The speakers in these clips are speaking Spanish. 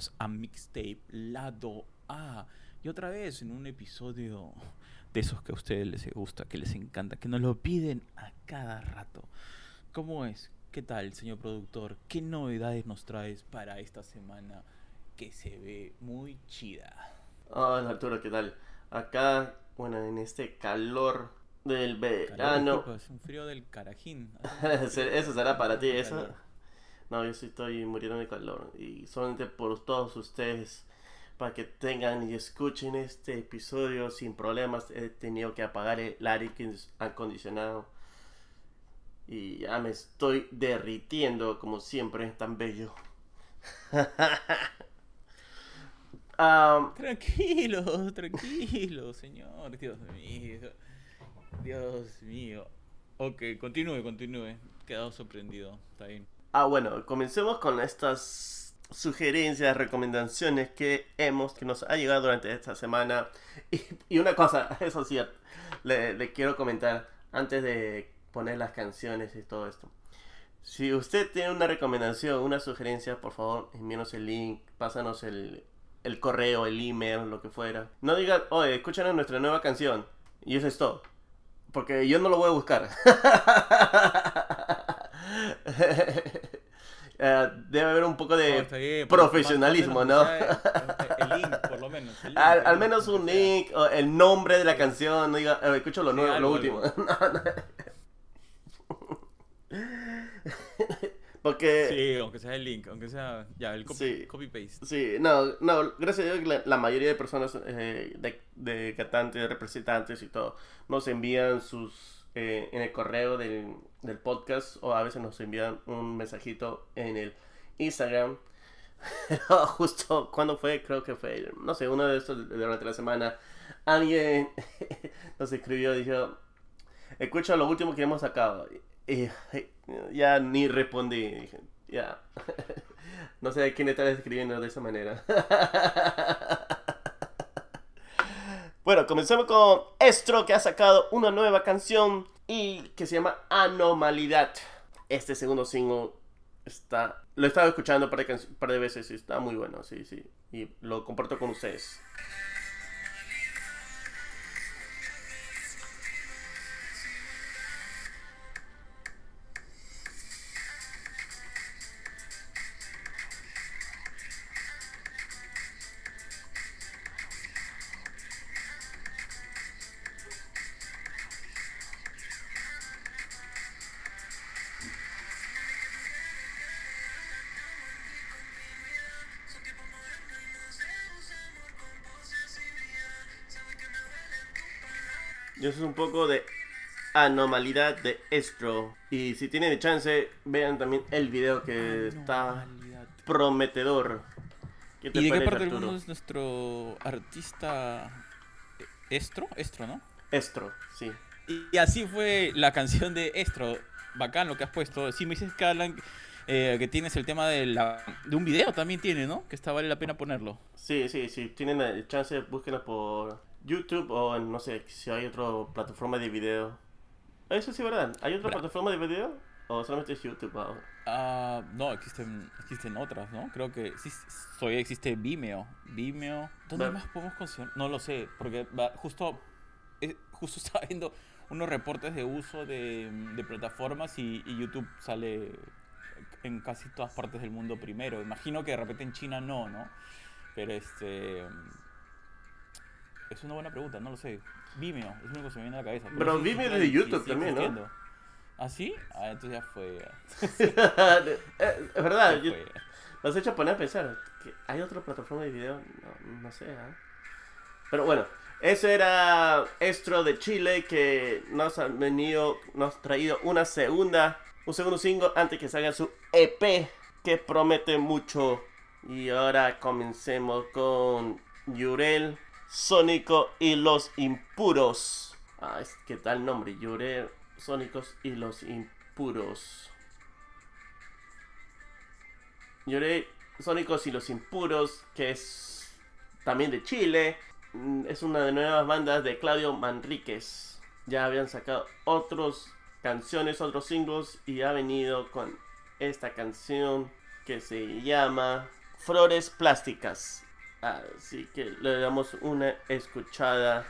bienvenidos a Mixtape Lado A. Y otra vez en un episodio de esos que a ustedes les gusta, que les encanta, que nos lo piden a cada rato. ¿Cómo es? ¿Qué tal, señor productor? ¿Qué novedades nos traes para esta semana que se ve muy chida? Hola Arturo, ¿qué tal? Acá, bueno, en este calor del verano. Calor, es un frío del carajín. eso será para ti, eso. No, yo sí estoy muriendo de calor. Y solamente por todos ustedes, para que tengan y escuchen este episodio sin problemas, he tenido que apagar el aire acondicionado. Y ya me estoy derritiendo, como siempre, tan bello. tranquilo, tranquilo, señor. Dios mío. Dios mío. Ok, continúe, continúe. Quedado sorprendido. Está bien. Ah, bueno, comencemos con estas sugerencias, recomendaciones que hemos, que nos ha llegado durante esta semana. Y, una cosa, eso sí, le, quiero comentar antes de poner las canciones y todo esto. Si usted tiene una recomendación, una sugerencia, por favor, envíenos el link, pásanos el, el correo, el email, lo que fuera. No diga, oye, escúchanos nuestra nueva canción. Y eso es todo. Porque yo no lo voy a buscar. Eh, debe haber un poco de profesionalismo, ¿no? El, link, por lo menos. al, menos un link, o el nombre de la canción, no diga, eh, escucho lo, nuevo, lo último. Porque... Sí, aunque sea el link, aunque sea ya el copy, copy paste. Sí, no, no, gracias a Dios la, mayoría de personas eh, de, de cantantes, representantes y todo, nos envían sus eh, en el correo del, del, podcast o a veces nos envían un mensajito en el Instagram. Justo cuando fue, creo que fue, no sé, uno de estos durante la semana, alguien nos escribió y dijo, escucha lo último que hemos sacado. Y, ya ni respondí, ya. no sé quién está escribiendo de esa manera. Bueno, comenzamos con Estro, que ha sacado una nueva canción y que se llama Anomalidad. Este segundo single está. Lo he estado escuchando un par de, par de veces y está muy bueno, sí, sí. Y lo comparto con ustedes. Eso es un poco de anomalidad de Estro. Y si tienen chance, vean también el video que está prometedor. ¿Y de qué parte del mundo es nuestro artista Estro? Estro, ¿no? Estro, sí. Y, así fue la canción de Estro. Bacán lo que has puesto. Sí, me dices que eh, que tienes el tema de, la, de un video también tiene, ¿no? Que está vale la pena ponerlo. Sí, sí, sí. Tienen chance, búsquenlo por YouTube o no sé si hay otra plataforma de video. Eso sí, ¿verdad? ¿Hay otra plataforma de video? ¿O solamente es YouTube ahora? Ah, no, existen, existen otras, ¿no? Creo que sí, soy, existe Vimeo. Vimeo. ¿Dónde más podemos conseguir? No lo sé, porque justo, eh, justo estaba viendo unos reportes de uso de, de plataformas y, y, YouTube sale en casi todas partes del mundo primero. Imagino que de repente en China no, ¿no? Pero este es una buena pregunta, no lo sé. Vimeo, es lo único que se me viene a la cabeza. Pero, Vimeo es de YouTube también, ¿no? ¿Ah, sí? Ah, entonces ya fue. es verdad, yo, has hecho poner a pensar. Que ¿Hay otra plataforma de video? No, no sé, ¿eh? Pero bueno, eso era Estro de Chile que nos ha venido, nos ha traído una segunda, un segundo single antes que salga su EP que promete mucho. Y ahora comencemos con Yurel Sónico y los impuros. Ah, es que tal nombre, lloré Sónicos y los impuros. Lloré Sónicos y los impuros, que es también de Chile. Mm, es una de nuevas bandas de Claudio Manríquez. Ya habían sacado otras canciones, otros singles y ha venido con esta canción que se llama Flores Plásticas. Así que le damos una escuchada.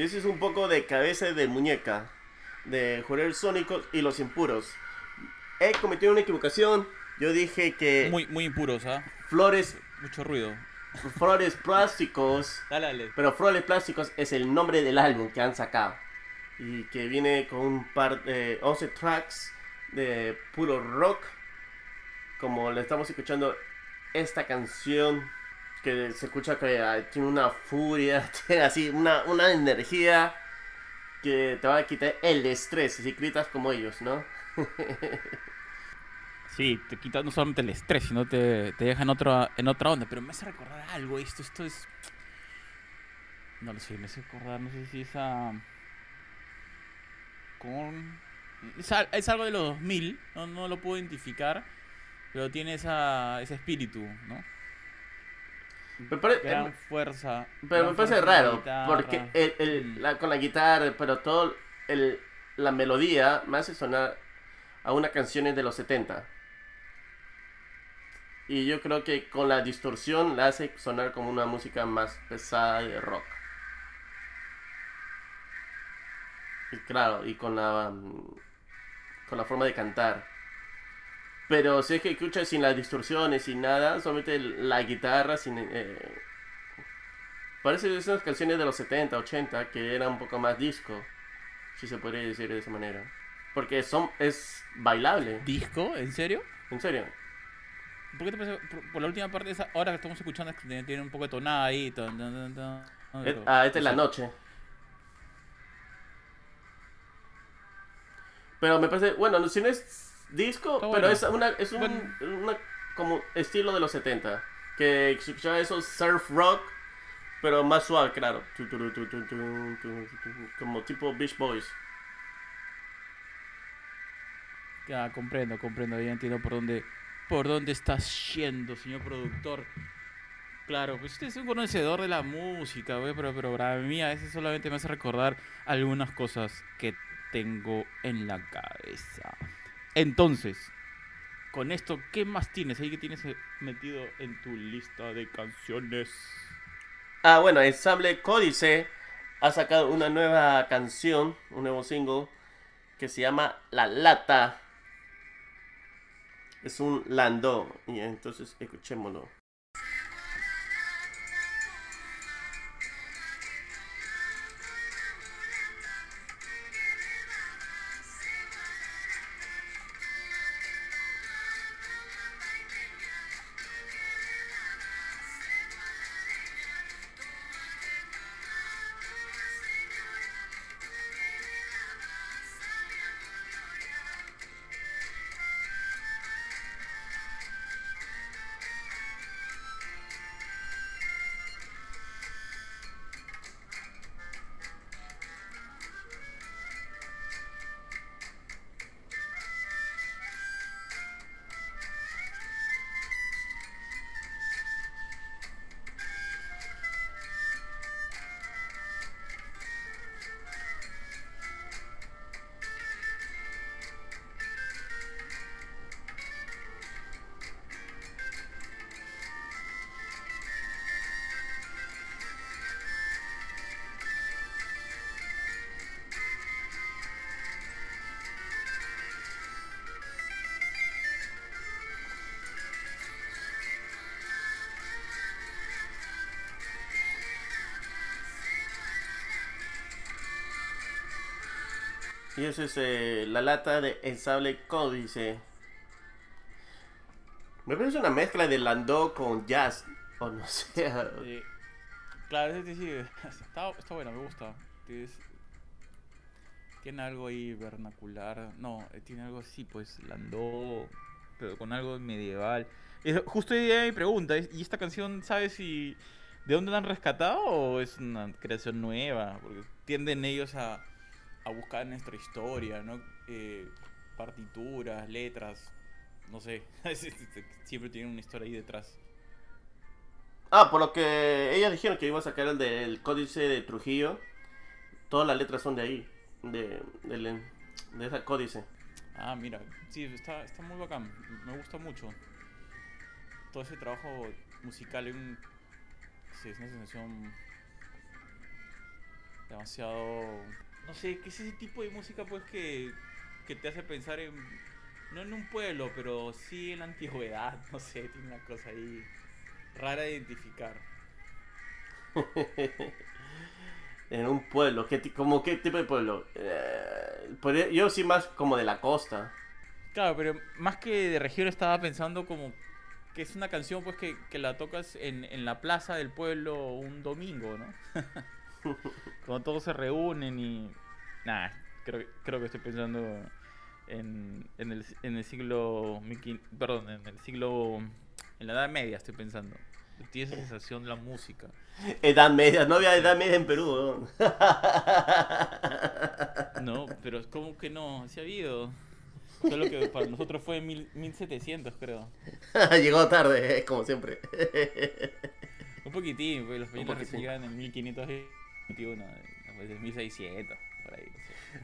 Y ese es un poco de cabeza de muñeca, de Joder Sónicos y los impuros. He cometido una equivocación. Yo dije que. Muy, muy impuros, ¿ah? Flores. Mucho ruido. Flores Plásticos. dale, dale. Pero Flores Plásticos es el nombre del álbum que han sacado. Y que viene con un par de 11 tracks de puro rock. Como le estamos escuchando esta canción que se escucha que tiene una furia, tiene así una, una energía que te va a quitar el estrés si gritas como ellos, ¿no? sí, te quita no solamente el estrés, sino te, te deja en otra, en otra onda. Pero me hace recordar algo esto, esto es... No lo sé, me hace recordar, no sé si esa... Con... Es, es algo de los 2000, no, no lo puedo identificar, pero tiene esa, ese espíritu, ¿no? Me gran fuerza. Pero me parece raro, porque el, el, la, con la guitarra, pero todo el, la melodía me hace sonar a una canciones de los 70. Y yo creo que con la distorsión la hace sonar como una música más pesada de rock. Y claro, y con la mm, con la forma de cantar. Pero si es que escuchas sin las distorsiones, sin nada, solamente la guitarra, sin... Eh, parece esas canciones de los 70, 80, que eran un poco más disco, si se podría decir de esa manera. Porque son es bailable. ¿Disco? ¿En serio? ¿En serio? ¿Por qué te parece? Por, la última parte, esa, ahora que estamos escuchando, tiene un poco de tonada ahí. ah, esta es la noche. Pero me parece, bueno, si no es disco, pero es una es un como estilo de los 70 que escuchaba eso surf rock, pero más suave, claro, como tipo Beach Boys. Ya comprendo, comprendo, ya entiendo por dónde por dónde estás yendo, señor productor. Claro, pues usted es un conocedor de la música, güey, pero, pero para mí a veces solamente me hace recordar algunas cosas que tengo en la cabeza. Entonces, con esto, ¿qué más tienes ahí que tienes eh, metido en tu lista de canciones? Ah, bueno, Ensamble Códice ha sacado una nueva canción, un nuevo single que se llama La Lata. Es un landó, y entonces escuchémoslo. Y esa es eh, la lata de El Sable Códice. Me parece una mezcla de Landau con jazz. O no sé. Eh, claro, ese sí, está, está bueno, me gusta. Tiene algo ahí vernacular. No, eh, tiene algo así, pues, landó, pero con algo medieval. Justo día mi pregunta, ¿es- ¿y esta canción sabes si de dónde la han rescatado o es una creación nueva? Porque tienden ellos a, a buscar nuestra historia, ¿no? Eh, partituras, letras, no sé. Siempre tienen una historia ahí detrás. Ah, por lo que ellas dijeron que iba a sacar el del códice de Trujillo. Todas las letras son de ahí. De, de ese códice. Ah, mira, sí, está, está muy bacán, me gusta mucho. Todo ese trabajo musical es, un, sí, es una sensación demasiado... No sé, ¿qué es ese tipo de música pues que, que te hace pensar en... No en un pueblo, pero sí en la antigüedad, no sé, tiene una cosa ahí rara de identificar. en un pueblo. ¿Qué, como, ¿Qué tipo de pueblo? Eh, podría- yo sí más como de la costa. Claro, pero más que de región estaba pensando como que es una canción pues que, que la tocas en, en la plaza del pueblo un domingo, ¿no? cuando todos se reúnen y. Nah, creo, creo que estoy pensando en, el, siglo. Perdón, en el siglo. En la Edad Media estoy pensando. Tiene esa sensación la música. Edad Media, no había Edad Media en Perú. No, no pero ¿cómo que no? Se ha habido. Solo que para nosotros fue mil, 1700, creo. Llegó tarde, eh, como siempre. Un poquitín, porque los españoles llegan en 1500.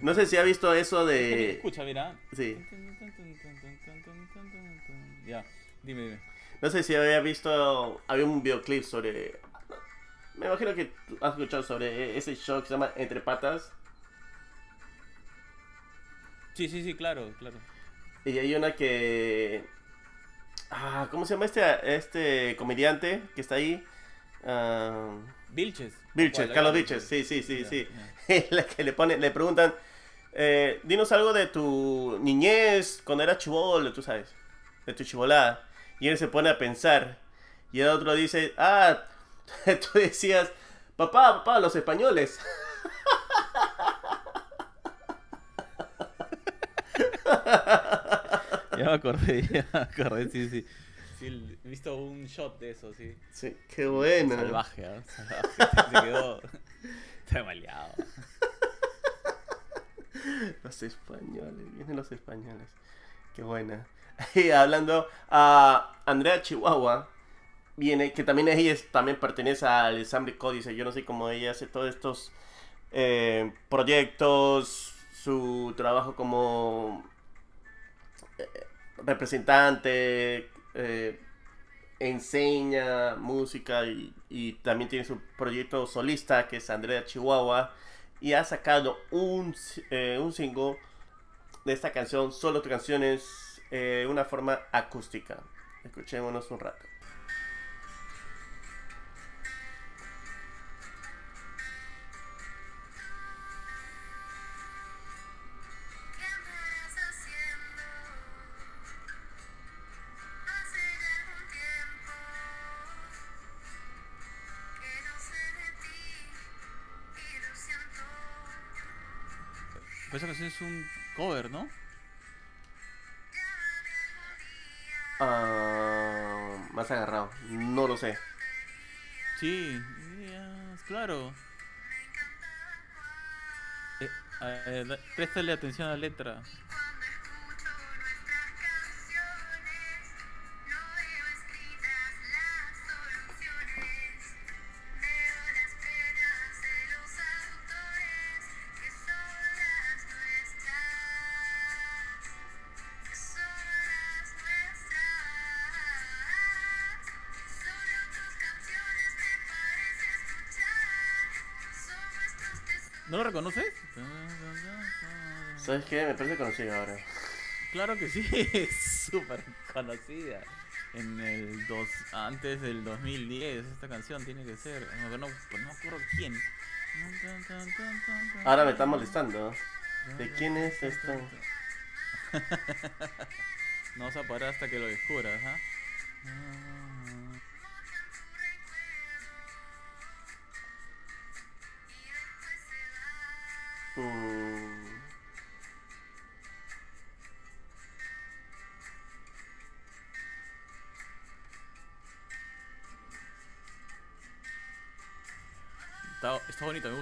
No sé. si ha visto eso de. Escucha, mira. Sí. Ya, dime, dime. No sé si había visto. Había un videoclip sobre. Me imagino que has escuchado sobre ese show que se llama Entre Patas. Sí, sí, sí, claro, claro. Y hay una que. Ah, ¿Cómo se llama este, este comediante que está ahí? Ah, Vilches. Vilches. Carlos Vilches, sí, sí, sí, sí. la que le pone, le preguntan, eh, dinos algo de tu niñez cuando eras chivolo, tú sabes, de tu chivolada. Y él se pone a pensar. Y el otro dice, ah, tú decías, papá, papá, los españoles. Ya me acordé, ya me acordé, sí, sí. Sí, he visto un shot de eso, sí. Sí, qué bueno. Salvaje, ¿ah? Salvaje. Se quedó. Está maleado. Los españoles, vienen los españoles. Qué buena. Y hablando a Andrea Chihuahua, viene, que también ella es- también pertenece al Ensamble Códice. Yo no sé cómo ella hace todos estos eh, proyectos, su trabajo como eh, representante, eh, enseña música y, también tiene su proyecto solista que es Andrea Chihuahua y ha sacado un, eh, un single de esta canción, solo canciones, eh, una forma acústica. Escuchémonos un rato. Esa canción es un cover, ¿no? Ah, más agarrado, no lo sé. Sí, claro. Eh, da- préstale atención a la letra. ¿Sabes qué? Me parece conocido ahora. Claro que sí, es súper conocida. En el dos, antes del 2010, esta canción tiene que ser. No, no, no me acuerdo quién. Ahora me está molestando. ¿De quién es esto? No vas a parar hasta que lo descubras, ¿ah?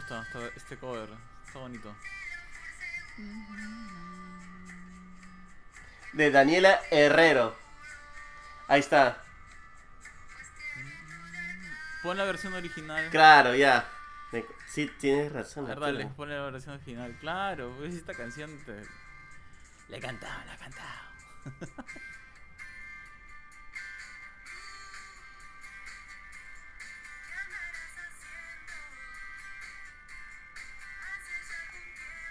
Gusta este cover. Está bonito. De Daniela Herrero. Ahí está. Pon la versión original. Claro, ya. Sí, tienes razón. A ver, Arturo. dale, pon la versión original. Claro, pues esta canción te... La he cantado, la he cantado.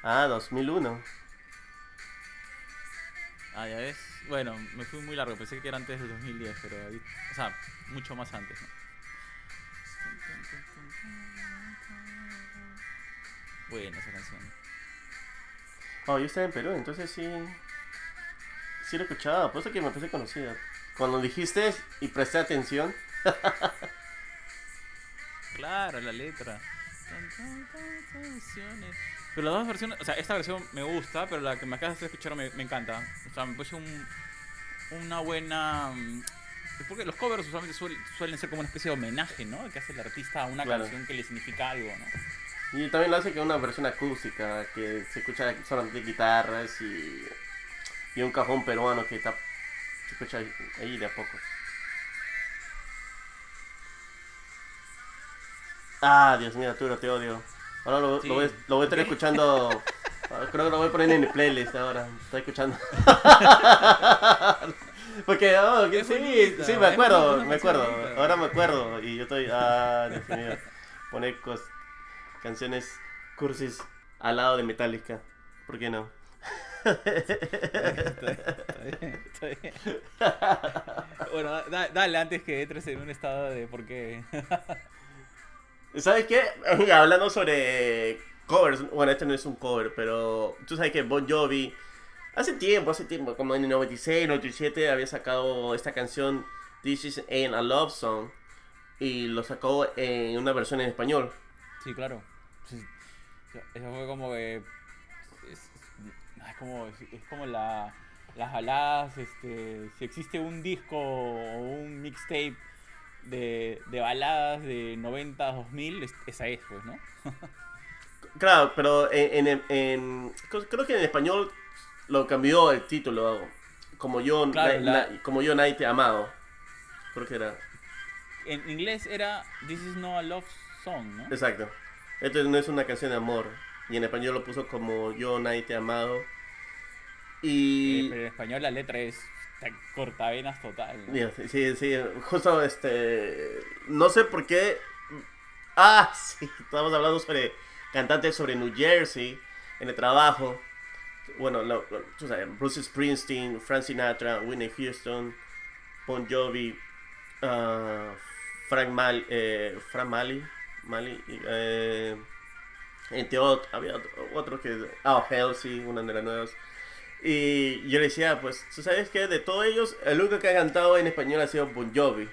Ah, 2001. Ah, ya ves. Bueno, me fui muy largo. Pensé que era antes del 2010, pero... ahí- O sea, mucho más antes, ¿no? Buena esa canción. Oh, yo estaba en Perú, entonces sí. Sí lo escuchaba, por eso que me parece conocida. Cuando dijiste y presté atención. Claro, la letra. Canciones. Pero las dos versiones, o sea, esta versión me gusta, pero la que me acabas de escuchar me, me encanta. O sea, me parece un, una buena... mm, Porque los covers usualmente suel- suelen ser como una especie de homenaje, ¿no? Que hace el artista a una Claro. canción que le significa algo, ¿no? Y también lo hace que una versión acústica, que se escucha solamente guitarras y, y un cajón peruano que está, se escucha ahí, ahí de a poco. Ah, Dios mío, Arturo, te odio. Ahora lo, Sí. lo voy, lo voy a estar escuchando. Creo que lo voy a poner en el playlist ahora. Estoy escuchando. Porque, oh, sí, bonita, sí, me acuerdo, me acuerdo. bonita. Ahora me acuerdo. Y yo estoy, ah, Dios mío. Poner cos- canciones cursis al lado de Metallica. ¿Por qué no? Está bien, está bien. Bueno, da- dale antes que entres en un estado de por qué. ¿Sabes qué? Hablando sobre covers, bueno, este no es un cover, pero tú sabes que Bon Jovi hace tiempo, hace tiempo, como en el 96, 97, había sacado esta canción This is Ain't a Love Song y lo sacó en una versión en español. Sí, claro. Sí. Eso fue como que. Es, es- es como, es, es como la, las baladas. Este, si existe un disco o un mixtape de, de baladas de 90, 2000, es- esa es, pues, ¿no? Claro, pero en, en- en- creo que en español lo cambió el título como yo, Claro, na- la- na- como yo nadie te amado. Creo que era. En inglés era This is no a love song, ¿no? Exacto. Esto no es una canción de amor. Y en español lo puso como Yo nadie te amado. Eh, Y. pero en español la letra es cortavenas total. ¿no? Dios, sí, sí, justo este. No sé por qué. Ah, sí, estábamos hablando sobre cantantes sobre New Jersey en el trabajo. Bueno, tú sabes, Bruce Springsteen, Frank Sinatra, Whitney Houston, Bon Jovi, ah, Frank Mal, eh, Frank Mali, Mali, eh, entre otros, había otro, otro que, ah, Halsey, una de las nuevas. Y yo le decía, pues, ¿tú sabes qué? De todos ellos, el único que ha cantado en español ha sido Bon Jovi.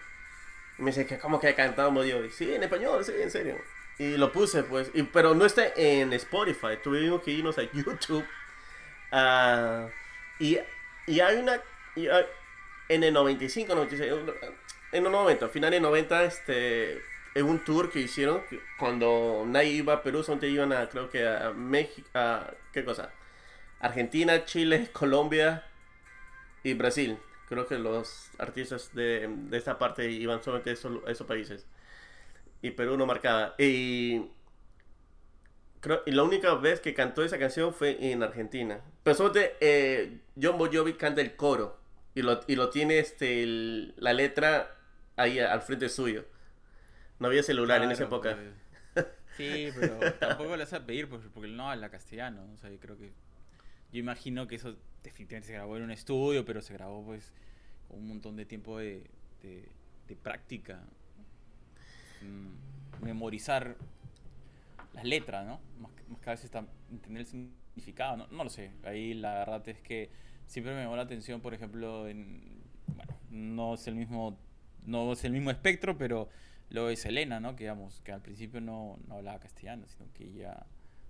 Y me dice, ¿qué- ¿cómo que ha cantado Bon Jovi? Sí, en español, sí, en serio. Y lo puse, pues, pero no está en Spotify. Tuvimos que irnos a YouTube. Ah, y, y hay una... y en el 95, 96, en los 90, finales de 90, este, en un tour que hicieron, que cuando nadie iba a Perú, solamente iban a, creo que a México, a, ¿qué cosa? Argentina, Chile, Colombia y Brasil. Creo que los artistas de, de esta parte iban solamente a esos, esos países. Y Perú no marcaba. Y, creo, y la única vez que cantó esa canción fue en Argentina. Pero solamente eh, John Bon Jovi canta el coro. Y lo, y lo tiene este, el- la letra ahí al frente suyo. No había celular en esa Claro, época. pues. Sí, pero tampoco vas a pedir pues, porque él no habla castellano. O sea, yo creo que. Yo imagino que eso definitivamente se grabó en un estudio, pero se grabó pues con un montón de tiempo de, de, práctica. Mm, memorizar las letras, ¿no? Más, más que a veces entender el significado no, no lo sé. Ahí la verdad es que siempre me llamó la atención, por ejemplo, en, bueno, no es el mismo, no es el mismo espectro, pero lo de Selena, ¿no? Que digamos, que al principio no, no hablaba castellano, sino que ella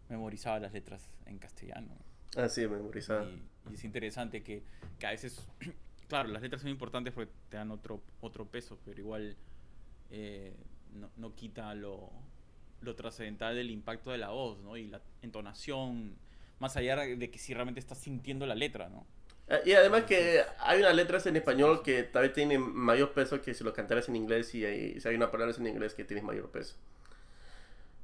memorizaba las letras en castellano. Ah, sí, memorizado. Y, y es interesante que, que a veces, claro, las letras son importantes porque te dan otro, otro peso, pero igual eh, no, no quita lo, lo trascendental del impacto de la voz, ¿no? Y la entonación, más allá de que si realmente estás sintiendo la letra, ¿no? Ah, Y además que hay unas letras en español que tal vez tienen mayor peso que si lo cantaras en inglés y hay, si hay una palabra en inglés que tiene mayor peso.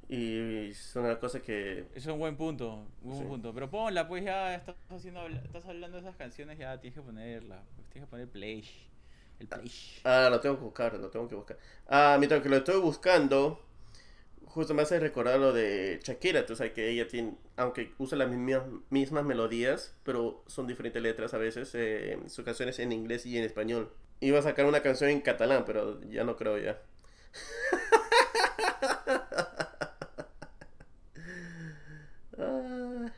Y es una cosa que... Es un buen punto, un buen Sí. punto. Pero ponla, pues ya estás haciendo, estás hablando de esas canciones, ya tienes que ponerla. pues, tienes que poner play. El play. Ah, lo tengo que buscar, lo tengo que buscar. Ah, mientras que lo estoy buscando, justo me hace recordar lo de Shakira. Tú sabes que ella tiene, aunque usa las mismas, mismas melodías, pero son diferentes letras a veces, eh, sus canciones en inglés y en español. Iba a sacar una canción en catalán, pero ya no creo ya. Ah,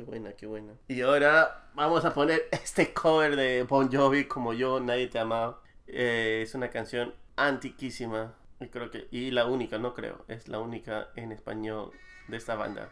qué buena, qué buena. Y ahora vamos a poner este cover de Bon Jovi como yo, nadie te amaba. Eh, es una canción antiquísima. Y creo que, y la única, no creo, es la única en español de esta banda.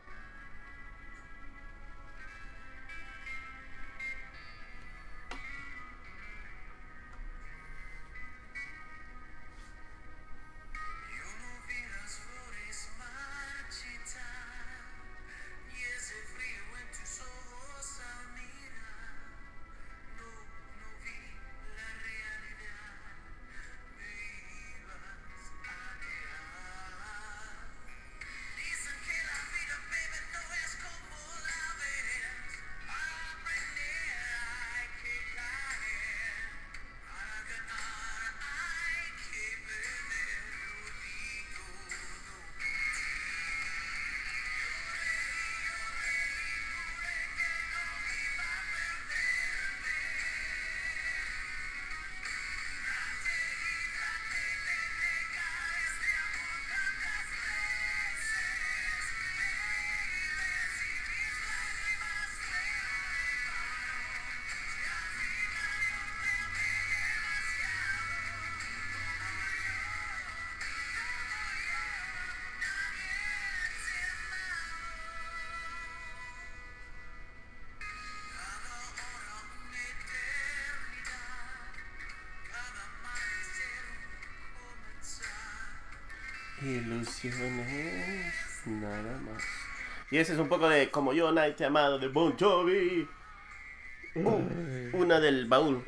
Ilusiones, nada más. Y ese es un poco de Como yo, ha amado, de Bon Jovi. Uh, una del baúl.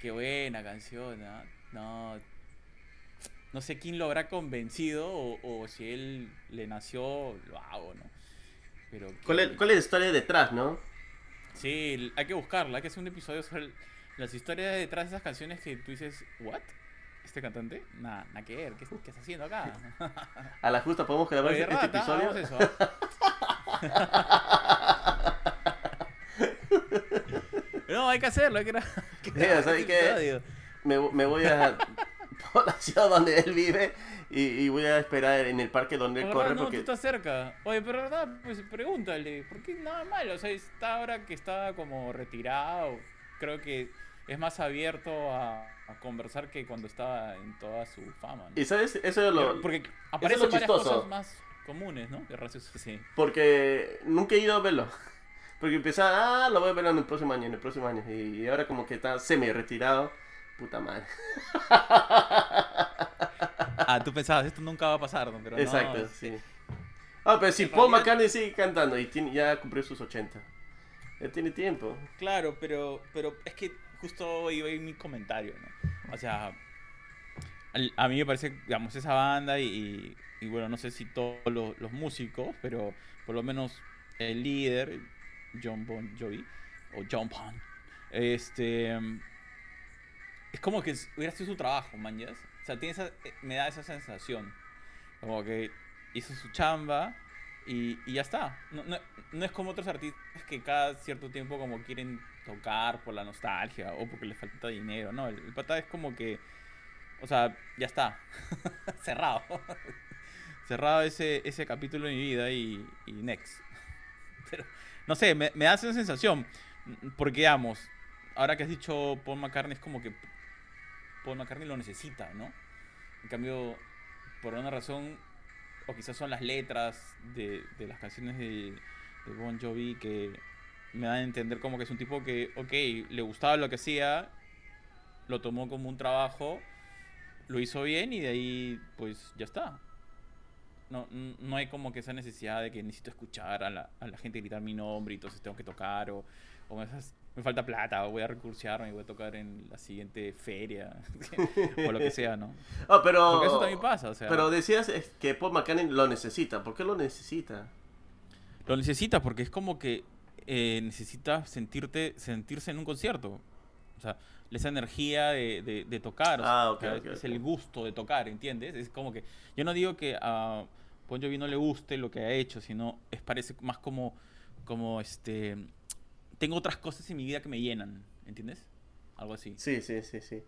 Qué buena canción, ¿ah? No. No sé quién lo habrá convencido o, o si él le nació, lo hago, ¿no? Pero. ¿Cuál es, cuál es la historia detrás, no? Sí, hay que buscarla, hay que hacer un episodio sobre las historias detrás de esas canciones que tú dices, ¿what? ¿Este cantante? Nada, nada que ver, ¿qué, qué está haciendo acá? A la justa podemos grabar Oye, este rata, episodio. eso, no, hay que hacerlo, hay que hay que Mira, grabar ¿sabes ese qué? Me, me voy a por la ciudad donde él vive y, y voy a esperar en el parque donde él corre no, tú porque estás cerca. Oye, pero verdad, pues pregúntale, ¿por qué nada malo? O sea, está ahora que está como retirado, creo que es más abierto a, a conversar que cuando estaba en toda su fama. ¿no? y sabes eso es lo Porque lo aparecen varias chistoso. cosas más comunes, ¿no? De racios sí. porque nunca he ido a verlo. Porque empezaba, ah, lo voy a ver en el próximo año, en el próximo año. Y ahora como que está semi retirado. Puta madre. Ah, tú pensabas, esto nunca va a pasar, ¿no? Pero no, Exacto, es- sí. Ah, pero si En Paul McCartney sigue cantando y tiene- ya cumplió sus 80. Él tiene tiempo. Claro, pero, pero es que justo iba ahí mi comentario, ¿no? O sea, a mí me parece, digamos, esa banda y, y- bueno, no sé si todos los, músicos, pero por lo menos el líder, John Bon Jovi, o John Bon, este, es como que hubiera sido su trabajo, man, ¿ya? O sea, tiene esa, eh, me da esa sensación, como que hizo su chamba y, ya está. No, no, no es como otros artistas que cada cierto tiempo como quieren tocar por la nostalgia o porque les falta dinero. No, el, el pata es como que, o sea, ya está. Cerrado. cerrado ese, ese capítulo de mi vida y, next. Pero, no sé, me, me da esa sensación. Porque, digamos, ahora que has dicho Paul McCartney, es como que Paul McCartney lo necesita, ¿no? En cambio, por una razón, o quizás son las letras de, de las canciones de, de Bon Jovi que me dan a entender como que es un tipo que, ok, le gustaba lo que hacía, lo tomó como un trabajo, lo hizo bien y de ahí, pues ya está. No, no hay como que esa necesidad de que necesito escuchar a la, a la gente gritar mi nombre y entonces tengo que tocar o, o me, fas- me falta plata o voy a recursearme y voy a tocar en la siguiente feria o lo que sea, ¿no? Ah, pero... Porque eso también pasa, o sea, Pero decías que Paul McCartney lo necesita. ¿Por qué lo necesita? lo necesita porque es como que eh, necesita sentirte, sentirse en un concierto. O sea, esa energía de, de- de tocar. o Ah, sea, es el gusto de tocar, ¿entiendes? Es como que. Yo no digo que a Bon Jovi no le guste lo que ha hecho, sino es parece más como. como este. Tengo otras cosas en mi vida que me llenan, ¿entiendes? Algo así. Sí, sí, sí, sí.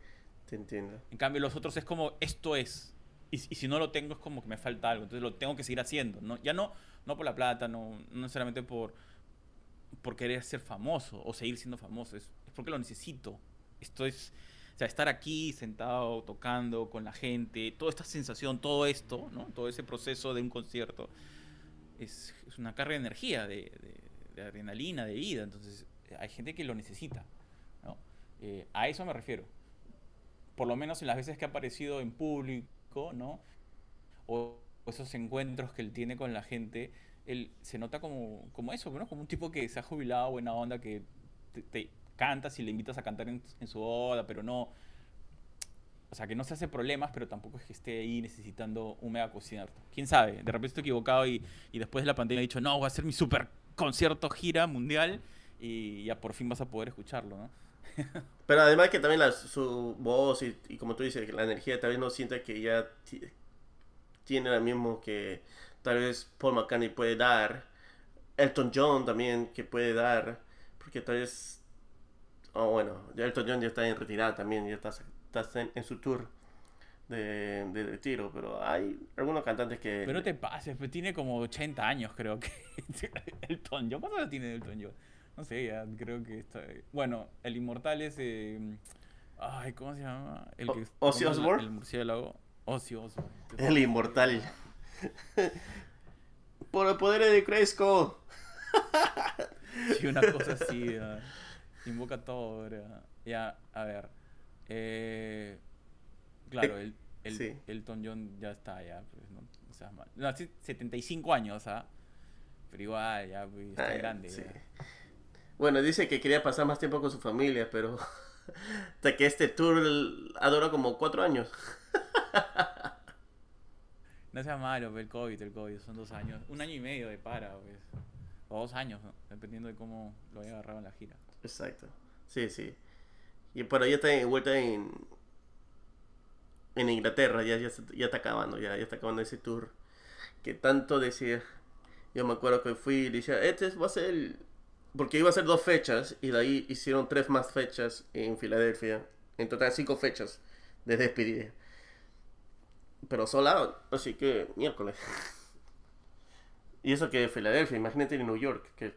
Te entiendo. En cambio, los otros es como, esto es. Y, y si no lo tengo, es como que me falta algo. Entonces lo tengo que seguir haciendo. ¿no? Ya no, no por la plata, no, no necesariamente por, por querer ser famoso o seguir siendo famoso. Es, es porque lo necesito. Esto es. O sea, estar aquí sentado, tocando con la gente, toda esta sensación, todo esto, ¿no? Todo ese proceso de un concierto es, es una carga de energía, de, de- de adrenalina, de vida. Entonces, hay gente que lo necesita, ¿no? Eh, a eso me refiero por lo menos en las veces que ha aparecido en público, ¿no? O, esos encuentros que él tiene con la gente, él se nota como, como eso, ¿no? Como un tipo que se ha jubilado, buena onda, que te, cantas y le invitas a cantar en, su boda, pero no... O sea, que no se hace problemas, pero tampoco es que esté ahí necesitando un mega concierto. ¿Quién sabe? De repente estoy equivocado y, y después de la pandemia he dicho, no, voy a hacer mi super concierto gira mundial y ya por fin vas a poder escucharlo, ¿no? Pero además que también la- su voz y, como tú dices, la energía también no siente que ya ti- tiene lo mismo que tal vez Paul McCartney puede dar. Elton John también que puede dar. Porque tal vez... Oh, bueno, Elton John ya está en retirada también, ya está, está en su tour de, de retiro. Pero hay algunos cantantes que... Pero no te pases, pues tiene como 80 años, creo que. Elton John, ¿cuántos años tiene Elton John? No sé, ya creo que está. Bueno, el inmortal es. eh, Ay, ¿cómo se llama? El que Ozzy el- Osbourne. El murciélago. Ozzy Osbourne. El inmortal. Por el poder de Cresco. Sí, una cosa así. ya. Invoca todo, ¿verdad? Ya, a ver. Eh, claro, el, el- sí. Elton John ya está, ya. Pues, no, no seas mal. No, sí, 75 años, ¿ah? Pero igual, ya, pues, está Ay, grande. sí. ya. Bueno, dice que quería pasar más tiempo con su familia, pero hasta que este tour ha durado como cuatro años. No sea malo, el COVID, el COVID, son dos años. Un año y medio de para, pues. O dos años, ¿no? dependiendo de cómo lo haya agarrado en la gira. Exacto. Sí, sí. Y pero ya está de vuelta en en Inglaterra, ya, ya, está acabando, ya, ya está acabando ese tour que tanto decía. Yo me acuerdo que fui y decía, este va a ser el... Porque iba a ser dos fechas y de ahí hicieron tres más fechas en Filadelfia. En total cinco fechas de despedida. Pero sold out, así que miércoles. Y eso que Filadelfia, imagínate en New York, que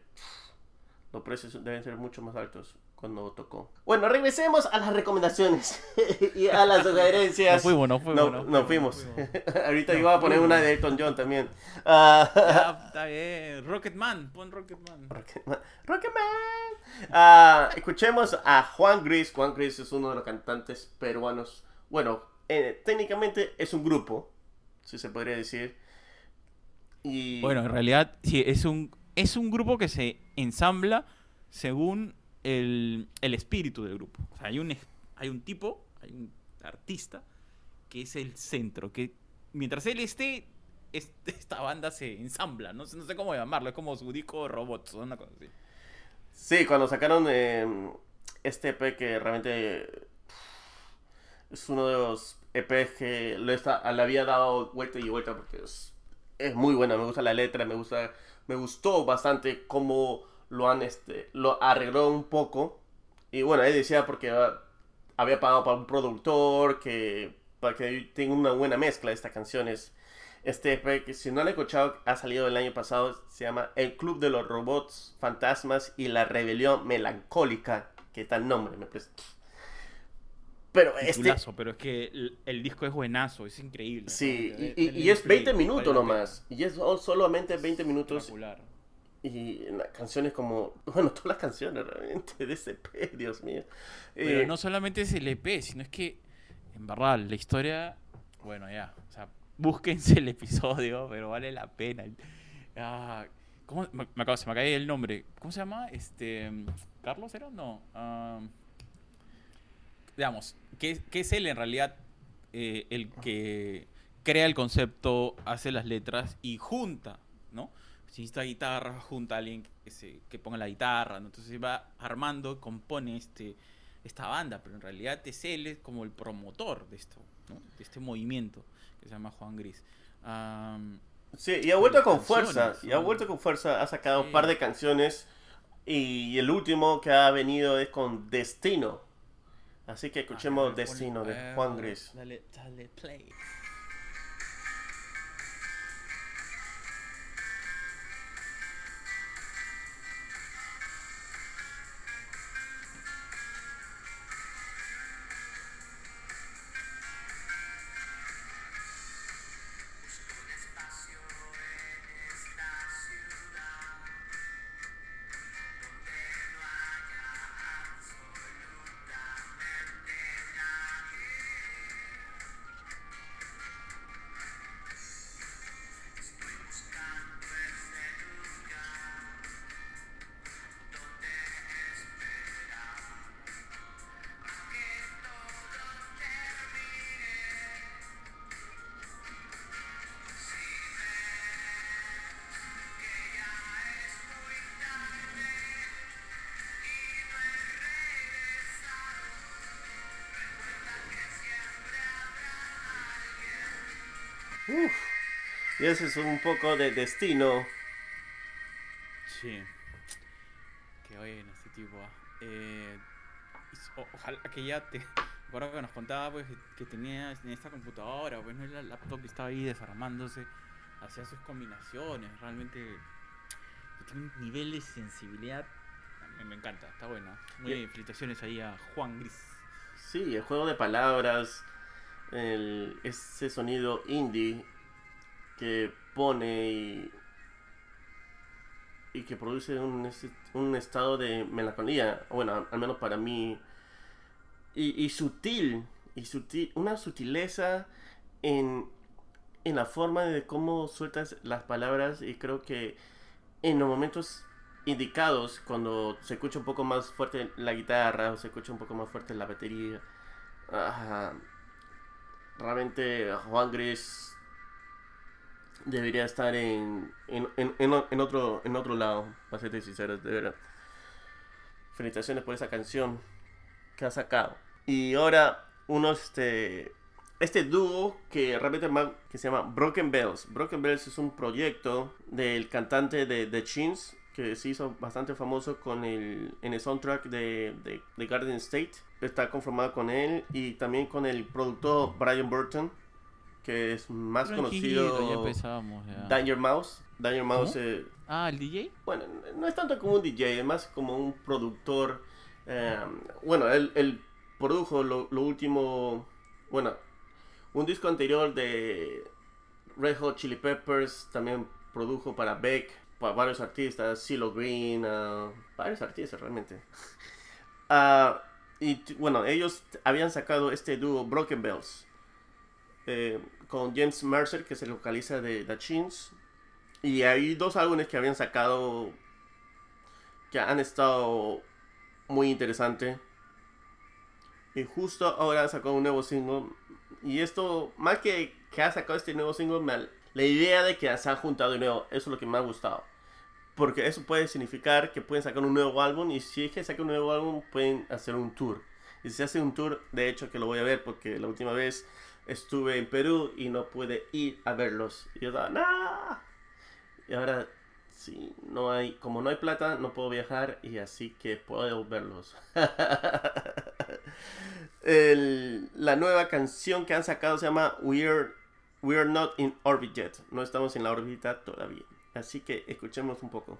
los precios deben ser mucho más altos cuando tocó. Bueno, regresemos a las recomendaciones y a las sugerencias. No fuimos, no fuimos, No, no no fuimos, fuimos. Ahorita iba a poner fuimos. una de Elton John también. Ah, Ya, está bien. Rocketman, pon Rocketman. Rocketman. Rocketman. Ah, escuchemos a Juan Gris. Juan Gris es uno de los cantantes peruanos. Bueno, eh, técnicamente es un grupo, si se podría decir. Y Bueno, en realidad, sí, es un, es un grupo que se ensambla según el, espíritu del grupo. Hay un, hay un tipo, hay un artista, que es el centro, que mientras él esté, es- esta banda se ensambla. No sé, cómo llamarlo, es como su disco robots o una cosa así. Sí, cuando sacaron eh, este EP que realmente es uno de los EPs que le, había dado vuelta y vuelta porque es, es muy buena, me gusta la letra, me gusta me gustó bastante cómo lo han este lo arregló un poco y bueno, él decía porque ah, había pagado para un productor que para que tenga una buena mezcla de estas canciones. Este que si no lo he escuchado, ha salido el año pasado, se llama El Club de los Robots Fantasmas y la Rebelión Melancólica, que tal nombre, me. Pero este, Titulazo, pero es que el, el disco es buenazo, es increíble. sí, ¿no? y, es play, 20 vale minutos nomás, y es sol- solamente 20 minutos, Espectacular. Y las canciones como, bueno, todas las canciones realmente de ese EP, Dios mío. Pero Eh, no solamente es el EP, sino es que, en verdad, la historia, bueno, ya, o sea, búsquense el episodio, pero vale la pena. Ah, ¿cómo? Me, me acabo, se me cae el nombre. ¿Cómo se llama? Este, ¿Carlos era? No. ah, digamos, que, que es él en realidad eh, el que crea el concepto, hace las letras y junta, ¿no? Si necesita guitarra, junta a alguien que, se, que ponga la guitarra, ¿no? Entonces va armando, compone este, esta banda, pero en realidad es él es como el promotor de esto, ¿no? De este movimiento que se llama Juan Gris. Sí, y ha vuelto con fuerza, y ha vuelto con fuerza, ha sacado un par de canciones y el último que ha venido es con Destino. Así que escuchemos ah, Destino de Juan Gris. Dale, dale play. Uf. Y ese es un poco de Destino. Sí. Qué bueno este tipo. Eh, ojalá que ya te. Recuerdo que nos contaba pues que- tenía en esta computadora, pues no la laptop que estaba ahí desarmándose, hacía sus combinaciones, realmente tiene un nivel de sensibilidad. Me, me encanta, está bueno. Muy bien, felicitaciones ahí a Juan Gris. Sí, el juego de palabras, el, ese sonido indie que pone y, y que produce un, un estado de melancolía, bueno, al menos para mí, y, sutil, y sutil, una sutileza en, en la forma de cómo sueltas las palabras y creo que en los momentos indicados, cuando se escucha un poco más fuerte la guitarra o se escucha un poco más fuerte la batería, ah, realmente Juan Gris debería estar en, en, en, en otro, en otro lado, para ser sincero, de verdad. Felicitaciones por esa canción que ha sacado. Y ahora, uno, este, este dúo que realmente que se llama Broken Bells. Broken Bells es un proyecto del cantante de The Chins que se hizo bastante famoso con el, en el soundtrack de, de, de Garden State. Está conformado con él y también con el productor Brian Burton, que es más conocido. ya. Danger Mouse. Danger Mouse, eh, Ah, el DJ. bueno, no es tanto como un DJ, es más como un productor. eh, bueno, él, él produjo lo, lo último, bueno, un disco anterior de Red Hot Chili Peppers, también produjo para Beck, para varios artistas, CeeLo Green, ah, varios artistas realmente. Ah, y bueno, ellos habían sacado este dúo Broken Bells eh, con James Mercer, que se localiza de The Chins. Y hay dos álbumes que habían sacado que han estado muy interesantes. Y justo ahora sacó un nuevo single. Y esto, más que que ha sacado este nuevo single, me la idea de que se han juntado de nuevo, eso es lo que me ha gustado. Porque eso puede significar que pueden sacar un nuevo álbum. Y si es que sacan un nuevo álbum, pueden hacer un tour. Y si hace un tour, de hecho que lo voy a ver porque la última vez estuve en Perú y no pude ir a verlos. Y yo estaba, ¡no! Y ahora, sí, no hay, como no hay plata, no puedo viajar y así que puedo verlos. El- la nueva canción que han sacado se llama Weird We are not in orbit yet. No estamos en la órbita todavía. Así que escuchemos un poco.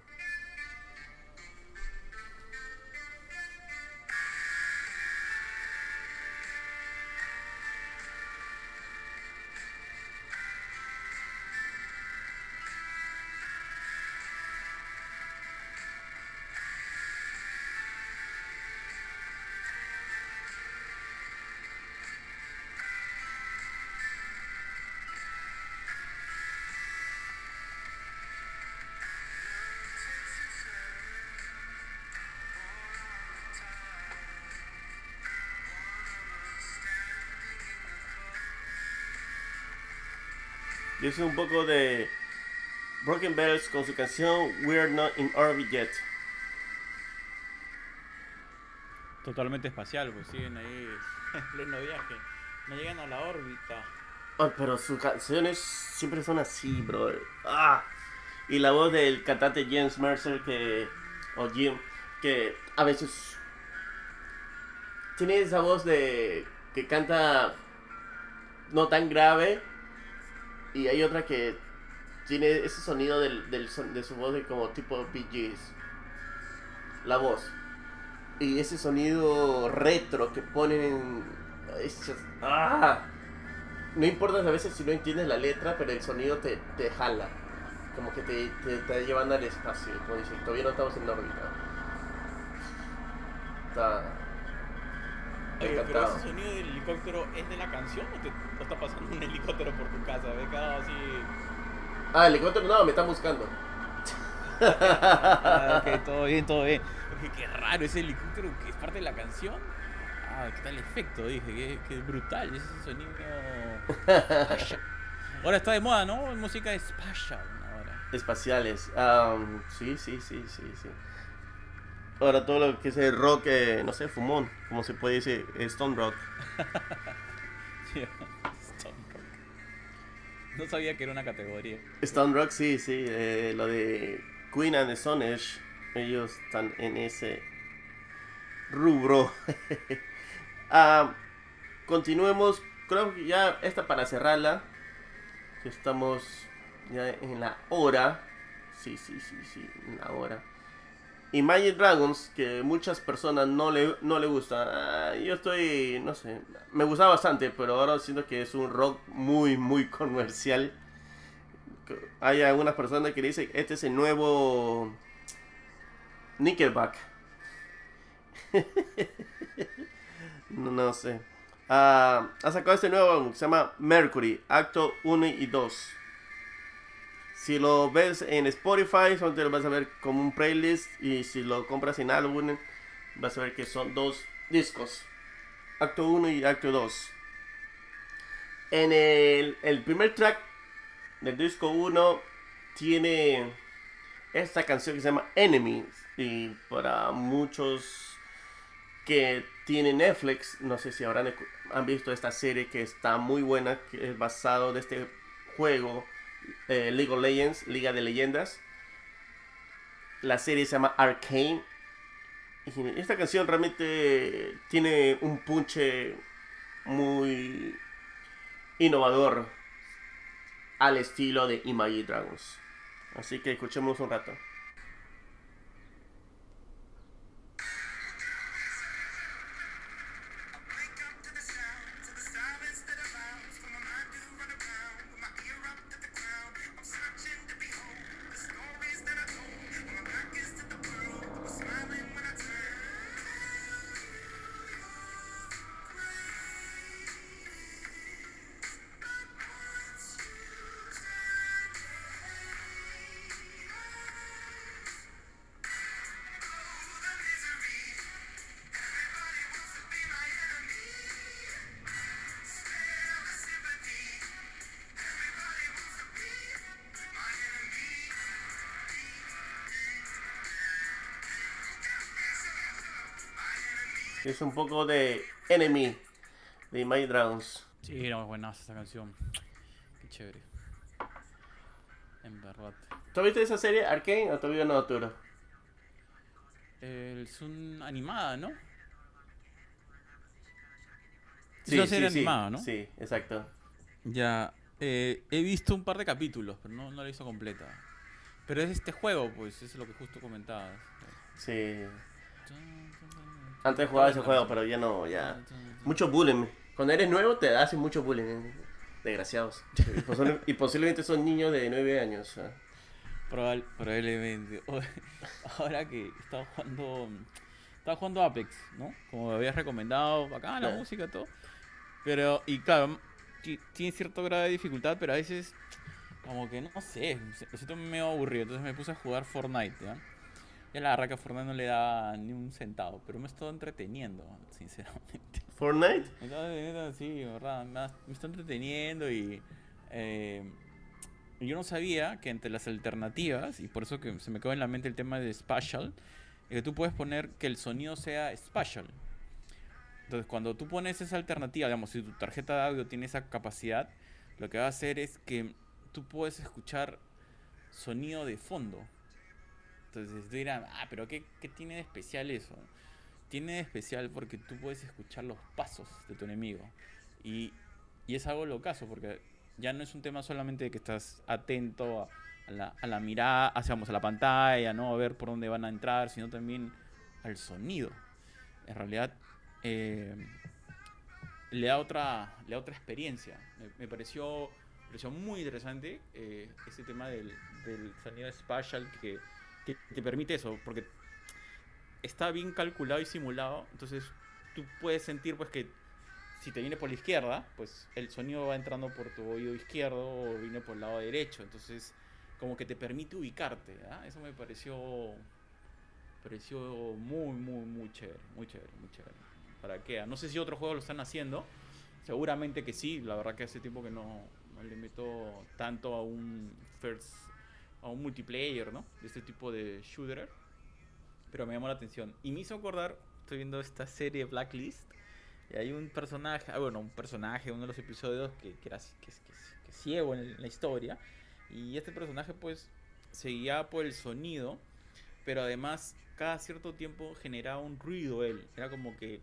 Es un poco de Broken Bells con su canción We are not in orbit yet. Totalmente espacial, pues siguen ahí en pleno viaje. No llegan a la órbita. Ay, pero sus canciones siempre son así, bro. Ah. Y la voz del cantante James Mercer que o Jim que a veces tiene esa voz de que canta no tan grave y hay otra que tiene ese sonido del, del son- de su voz de como tipo Gees. La voz. Y ese sonido retro que ponen en... ¡Ah! No importa a veces si no entiendes la letra, pero el sonido te, te jala. Como que te, te, te está llevando al espacio. Como dice, todavía no estamos en órbita. Está... Oye, pero ese sonido del helicóptero es de la canción o te o está pasando un helicóptero por tu casa? He quedado así. Ah, el helicóptero no, me está buscando. Ah, ok, todo bien, todo bien. Dije, qué raro ese helicóptero que es parte de la canción. Ah, qué tal efecto, dije, qué, qué brutal ese sonido. Ahora está de moda, ¿no? Música spatial ahora. Espaciales. Am, sí, sí, sí, sí, sí. Ahora todo lo que es el rock, eh, no sé, fumón, como se puede decir, stone rock. Stone Rock. No sabía que era una categoría. Stone rock, sí, sí, eh, lo de Queen and the Stone Age, ellos están en ese rubro. Ah, continuemos, creo que ya esta para cerrarla, estamos ya en la hora, sí, sí, sí, sí, en la hora. Imagine Dragons, que muchas personas no le, no le gusta. Ah, yo estoy, no sé, me gusta bastante, pero ahora siento que es un rock muy, muy comercial. Hay algunas personas que dicen, este es el nuevo Nickelback. no, no sé. Ah, ha sacado este nuevo álbum que se llama Mercury, acto 1 y 2. Si lo ves en Spotify, solamente lo vas a ver como un playlist. Y si lo compras en álbum, vas a ver que son dos discos: Acto 1 y Acto 2. En el, el primer track del disco 1 tiene esta canción que se llama Enemies. Y para muchos que tienen Netflix, no sé si habrán han visto esta serie que está muy buena, que es basado de este juego eh, League of Legends, Liga de Leyendas. La serie se llama Arcane. Esta canción realmente tiene un punche muy innovador al estilo de Imagine Dragons. Así que escuchemos un rato. My. Es un poco de Enemy de Imagine Dragons. Sí, no, buena esa canción. Qué chévere. En verdad. ¿Tú viste esa serie Arcane o todavía no, Arturo? Eh, es una animada, ¿no? Es Sí, una serie sí, sí. animada, ¿no? Sí, exacto. Ya. Eh, he visto un par de capítulos, pero no, no la he visto completa. Pero es este juego, pues, eso es lo que justo comentabas. Sí. Antes jugaba ese juego, pero ya no, ya. Mucho bullying. Cuando eres nuevo te hacen mucho bullying. eh. Desgraciados. Y, posi- y posiblemente son niños de 9 años. Probable- probablemente. Ahora que estaba jugando. Estaba jugando Apex, ¿no? Como habías recomendado, acá la Ya. música, todo. Pero, y claro, ti- tiene cierto grado de dificultad, pero a veces, como que no sé, lo siento medio aburrido. Entonces me puse a jugar Fortnite, ¿ya? Ya la verdad que Fortnite no le da ni un centavo, pero me estoy entreteniendo, sinceramente. Fortnite. Me está entreteniendo, sí, verdad. Me, está entreteniendo y. eh, yo no sabía que entre las alternativas, y por eso que se me quedó en la mente el tema de spatial, es que tú puedes poner que el sonido sea spatial. Entonces, cuando tú pones esa alternativa, digamos, si tu tarjeta de audio tiene esa capacidad, lo que va a hacer es que tú puedes escuchar sonido de fondo. Entonces, tú dirás, ah, pero ¿qué, qué tiene de especial eso? Tiene de especial porque tú puedes escuchar los pasos de tu enemigo. Y, y es algo locazo, porque ya no es un tema solamente de que estás atento a, a la, a la mirada, hacia a la pantalla, ¿no? A ver por dónde van a entrar, sino también al sonido. En realidad, eh, le, da otra, le da otra experiencia. Me, me pareció, pareció muy interesante eh, ese tema del, del sonido spatial que, te permite eso, porque está bien calculado y simulado, entonces tú puedes sentir pues que si te viene por la izquierda, pues el sonido va entrando por tu oído izquierdo o viene por el lado derecho, entonces como que te permite ubicarte, ¿ah? Eso me pareció pareció muy muy muy chévere, muy chévere, muy chévere. ¿Para qué? No sé si otros juegos lo están haciendo. Seguramente que sí, la verdad que hace tiempo que no, no le meto tanto a un first a un multiplayer, ¿no? De este tipo de shooter. Pero me llamó la atención. Y me hizo acordar, estoy viendo esta serie Blacklist. Y hay un personaje, ah, bueno, un personaje, uno de los episodios que, que era ciego en, la historia. Y este personaje, pues, se guiaba por el sonido. Pero además, cada cierto tiempo generaba un ruido él. Era como que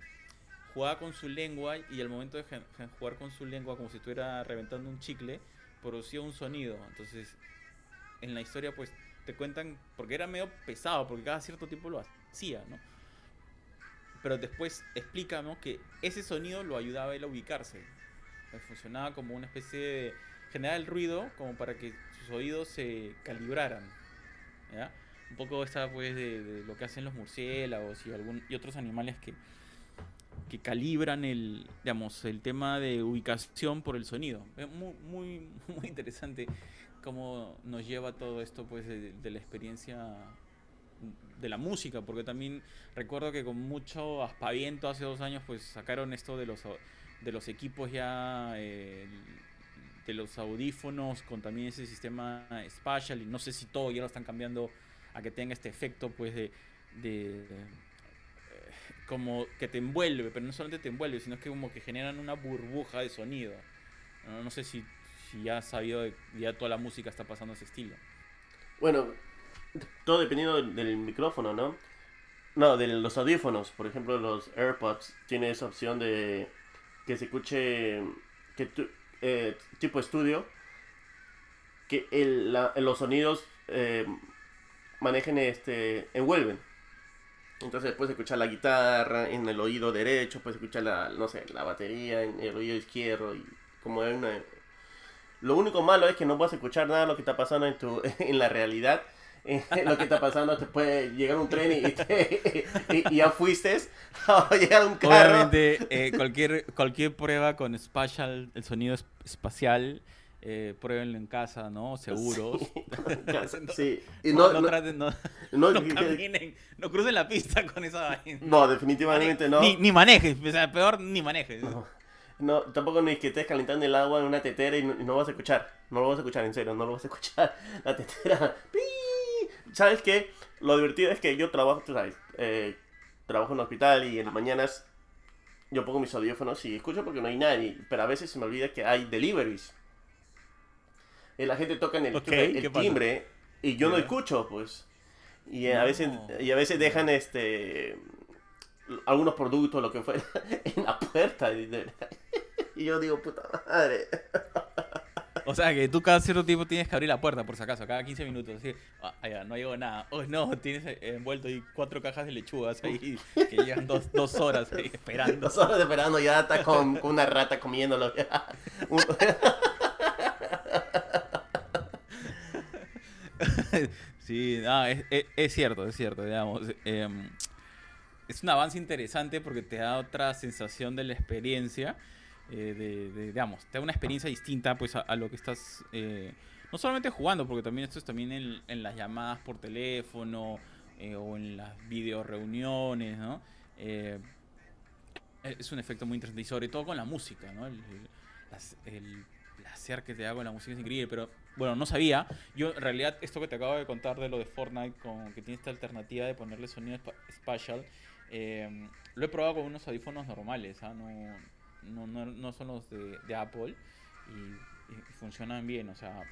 jugaba con su lengua y al momento de jugar con su lengua, como si estuviera reventando un chicle, producía un sonido. Entonces, en la historia, pues te cuentan, porque era medio pesado, porque cada cierto tiempo lo hacía, ¿no? Pero después explica, ¿no? Que ese sonido lo ayudaba a él a ubicarse. Eh, Funcionaba como una especie de generar el ruido como para que sus oídos se calibraran. ¿ya? Un poco esta pues de, de lo que hacen los murciélagos y algún y otros animales que que calibran el digamos el tema de ubicación por el sonido. Es muy muy muy interesante cómo nos lleva todo esto pues de, la experiencia de la música, porque también recuerdo que con mucho aspaviento hace dos años pues sacaron esto de los de los equipos ya eh, de los audífonos con también ese sistema spatial y no sé si todo ya lo están cambiando a que tenga este efecto pues de, como que te envuelve, pero no solamente te envuelve, sino que como que generan una burbuja de sonido. No sé si, si ya sabido de- ya toda la música está pasando ese estilo. Bueno, todo dependiendo del, del micrófono, ¿no? No, de los audífonos. Por ejemplo, los AirPods tiene esa opción de que se escuche que tu- eh, tipo estudio, que el, la- los sonidos eh, manejen este envuelven. Entonces puedes escuchar la guitarra en el oído derecho, puedes escuchar la, no sé, la batería en el oído izquierdo y como hay una lo único malo es que no puedes escuchar nada de lo que está pasando en tu en la realidad. Eh, lo que está pasando te puede llegar un tren y, te- y- y ya fuiste a llegar un carro. Obviamente, eh, cualquier, cualquier prueba con spatial, el sonido es- espacial, eh, pruébenlo en casa, ¿no? Seguros. Sí. Y no, no, no no, traten, no, no- no caminen, no crucen la pista con esa vaina. no, definitivamente no. Ni, ni manejes, o sea, peor ni manejes. No, tampoco ni que estés calentando el agua en una tetera y no, y no vas a escuchar. No lo vas a escuchar, en serio, no lo vas a escuchar. La tetera. ¿Sabes qué? Lo divertido es que yo trabajo, tú sabes, eh, trabajo en un hospital y en las mañanas yo pongo mis audífonos y escucho porque no hay nadie. Pero a veces se me olvida que hay deliveries. Y la gente toca en el, timbre y yo no escucho, pues. Y a veces No. y a veces dejan este algunos productos, lo que fuera, en la puerta. Y, de- y yo digo, puta madre. O sea, que tú cada cierto tiempo tienes que abrir la puerta, por si acaso, cada 15 minutos. Así, ah, ah, ya, no llegó nada. Oh, no, tienes eh, envuelto ahí cuatro cajas de lechugas ahí que llevan dos, dos horas ahí esperando. Dos horas esperando, ya está con, con una rata comiéndolo. ya. Un- Sí, no, es, es- es cierto, es cierto, digamos. em, es un avance interesante porque te da otra sensación de la experiencia, eh, de, digamos, te da una experiencia distinta pues a, lo que estás, eh, no solamente jugando, porque también esto es también en, las llamadas por teléfono eh, o en las video reuniones, ¿no? Es un efecto muy interesante y sobre todo con la música, ¿no? El, placer que te da con la música es increíble, pero bueno, no sabía. Yo en realidad esto que te acabo de contar de lo de Fortnite, con que tiene esta alternativa de ponerle sonido spa- spatial, eh, lo he probado con unos audífonos normales, ¿ah? no, no, no, no son los de, de Apple y, y funcionan bien, o sea,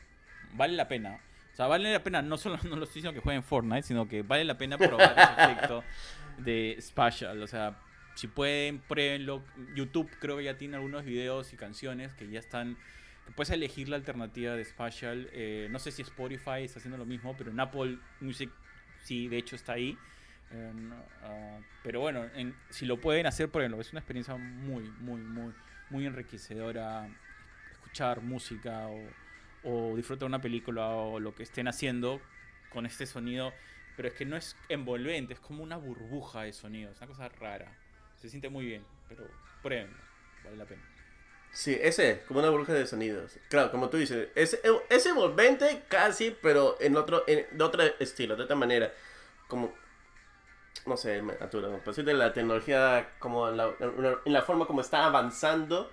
vale la pena. O sea, vale la pena, no solo no lo estoy diciendo que jueguen Fortnite, sino que vale la pena probar ese efecto de spatial, o sea, si pueden, pruébenlo. YouTube creo que ya tiene algunos videos y canciones que ya están. que puedes elegir la alternativa de Spatial. Eh, no sé si Spotify está haciendo lo mismo, pero en Apple Music sí, de hecho está ahí. Ah, pero bueno, en- si lo pueden hacer, pruébenlo. Es una experiencia muy, muy, muy, muy enriquecedora. Escuchar música o, o disfrutar una película o lo que estén haciendo con este sonido. Pero es que no es envolvente, es como una burbuja de sonido. Es una cosa rara. Se siente muy bien, pero pruébenlo. Vale la pena. Sí, ese, como una burbuja de sonidos. Claro, como tú dices, es, es envolvente casi, pero en otro, en, de otro estilo, de otra manera. Como, no sé, Arturo, por decirte la tecnología, como en la, en- la forma como está avanzando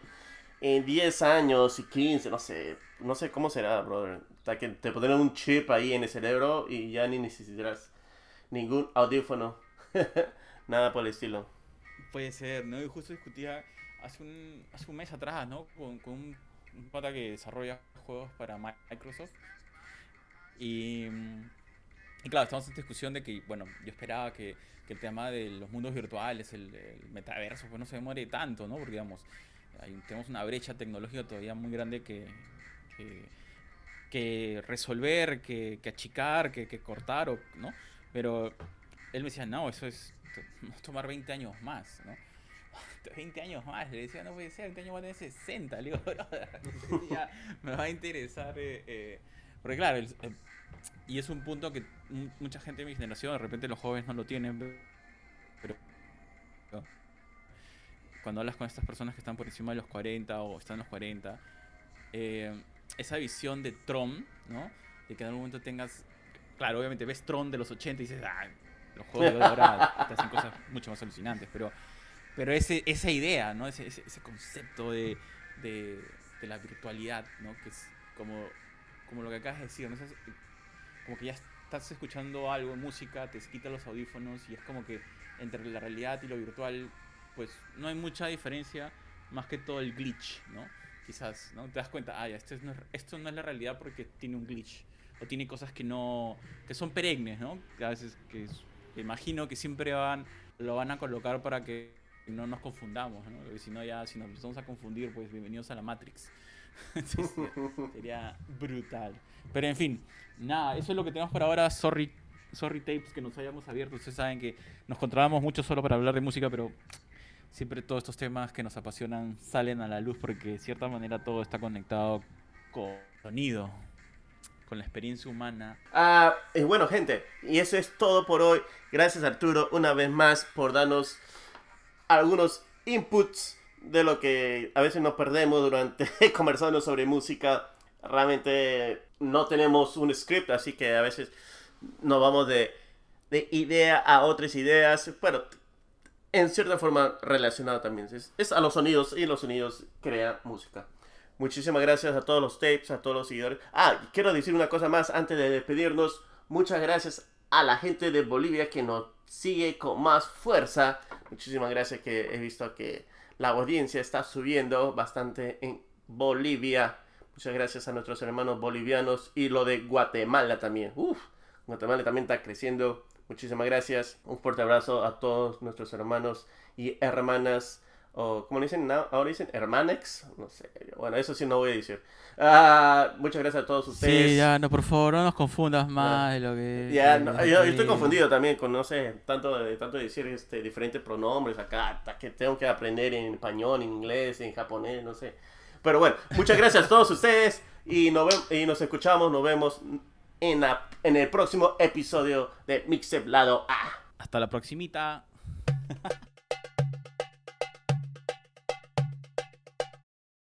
en 10 años y 15, no sé, no sé cómo será, brother. Hasta que te pondrán un chip ahí en el cerebro y ya ni necesitarás ningún audífono. Nada por el estilo. Puede ser, ¿no? Y justo discutía hace un, hace un mes atrás, ¿no? Con, con un, un pata que desarrolla juegos para Microsoft. Y, mm, y claro, estamos en esta discusión de que, bueno, yo esperaba que, que el tema de los mundos virtuales, el, el metaverso, pues no se demore tanto, ¿no? Porque, digamos, hay- tenemos una brecha tecnológica todavía muy grande que, que, que resolver, que, que achicar, que, cortar, o, ¿no? Pero él me decía, no, eso es tomar 20 años más, ¿no? 20 años más, le decía, no puede ser, 20 años va a tener 60, le digo, brother, ya me va a interesar, eh, eh, porque claro, el- eh, y es un punto que mu- mucha gente de mi generación, de repente los jóvenes no lo tienen, pero, pero cuando hablas con estas personas que están por encima de los 40 o están en los 40, eh, esa visión de Tron, ¿no? De que en algún momento tengas, claro, obviamente ves Tron de los 80 y dices, ah, los juegos de ahora te hacen cosas mucho más alucinantes, pero, pero ese, esa idea, ¿no? Ese, ese, ese concepto de, de, de la virtualidad, ¿no? Que es como, como lo que acabas de decir, ¿no? Esas- como que ya estás escuchando algo, música, te quitas los audífonos y es como que entre la realidad y lo virtual, pues no hay mucha diferencia más que todo el glitch, ¿no? Quizás, ¿no? Te das cuenta, ah, ya, esto no es, esto no es la realidad porque tiene un glitch. O tiene cosas que no, que son perennes, ¿no? Que a veces, que es- que imagino que siempre van, lo van a colocar para que no nos confundamos, ¿no? Porque si no ya, si nos empezamos a confundir, pues bienvenidos a la Matrix. Sería brutal. Pero en fin, nada, eso es lo que tenemos por ahora. Sorry, sorry tapes que nos hayamos abierto. Ustedes saben que nos controlamos mucho solo para hablar de música, pero siempre todos estos temas que nos apasionan salen a la luz porque de cierta manera todo está conectado con sonido, con la experiencia humana. Ah, y bueno, gente, y eso es todo por hoy. Gracias Arturo una vez más por darnos algunos inputs de lo que a veces nos perdemos durante conversando sobre música. Realmente no tenemos un script, así que a veces nos vamos de, de idea a otras ideas. Bueno, en cierta forma relacionado también. Es, es a los sonidos y los sonidos crea música. Muchísimas gracias a todos los tapes, a todos los seguidores. Ah, quiero decir una cosa más antes de despedirnos. Muchas gracias a la gente de Bolivia que nos sigue con más fuerza. Muchísimas gracias que he visto que la audiencia está subiendo bastante en Bolivia. Muchas gracias a nuestros hermanos bolivianos y lo de Guatemala también. Uf, Guatemala también está creciendo. Muchísimas gracias. Un fuerte abrazo a todos nuestros hermanos y hermanas o como le dicen now- ahora dicen hermanex, no sé, bueno, eso sí no voy a decir. Ah, muchas gracias a todos ustedes. Sí, ya, no, por favor, no nos confundas más de lo que... Ya, no, yo, yo estoy confundido también con, no sé, tanto de, tanto de decir este, diferentes pronombres acá, hasta que tengo que aprender en español, en inglés, en japonés, no sé. Pero bueno, muchas gracias a todos ustedes y nos, y nos escuchamos, nos vemos en, la- en el próximo episodio de Mixep Lado A. Hasta la proximita.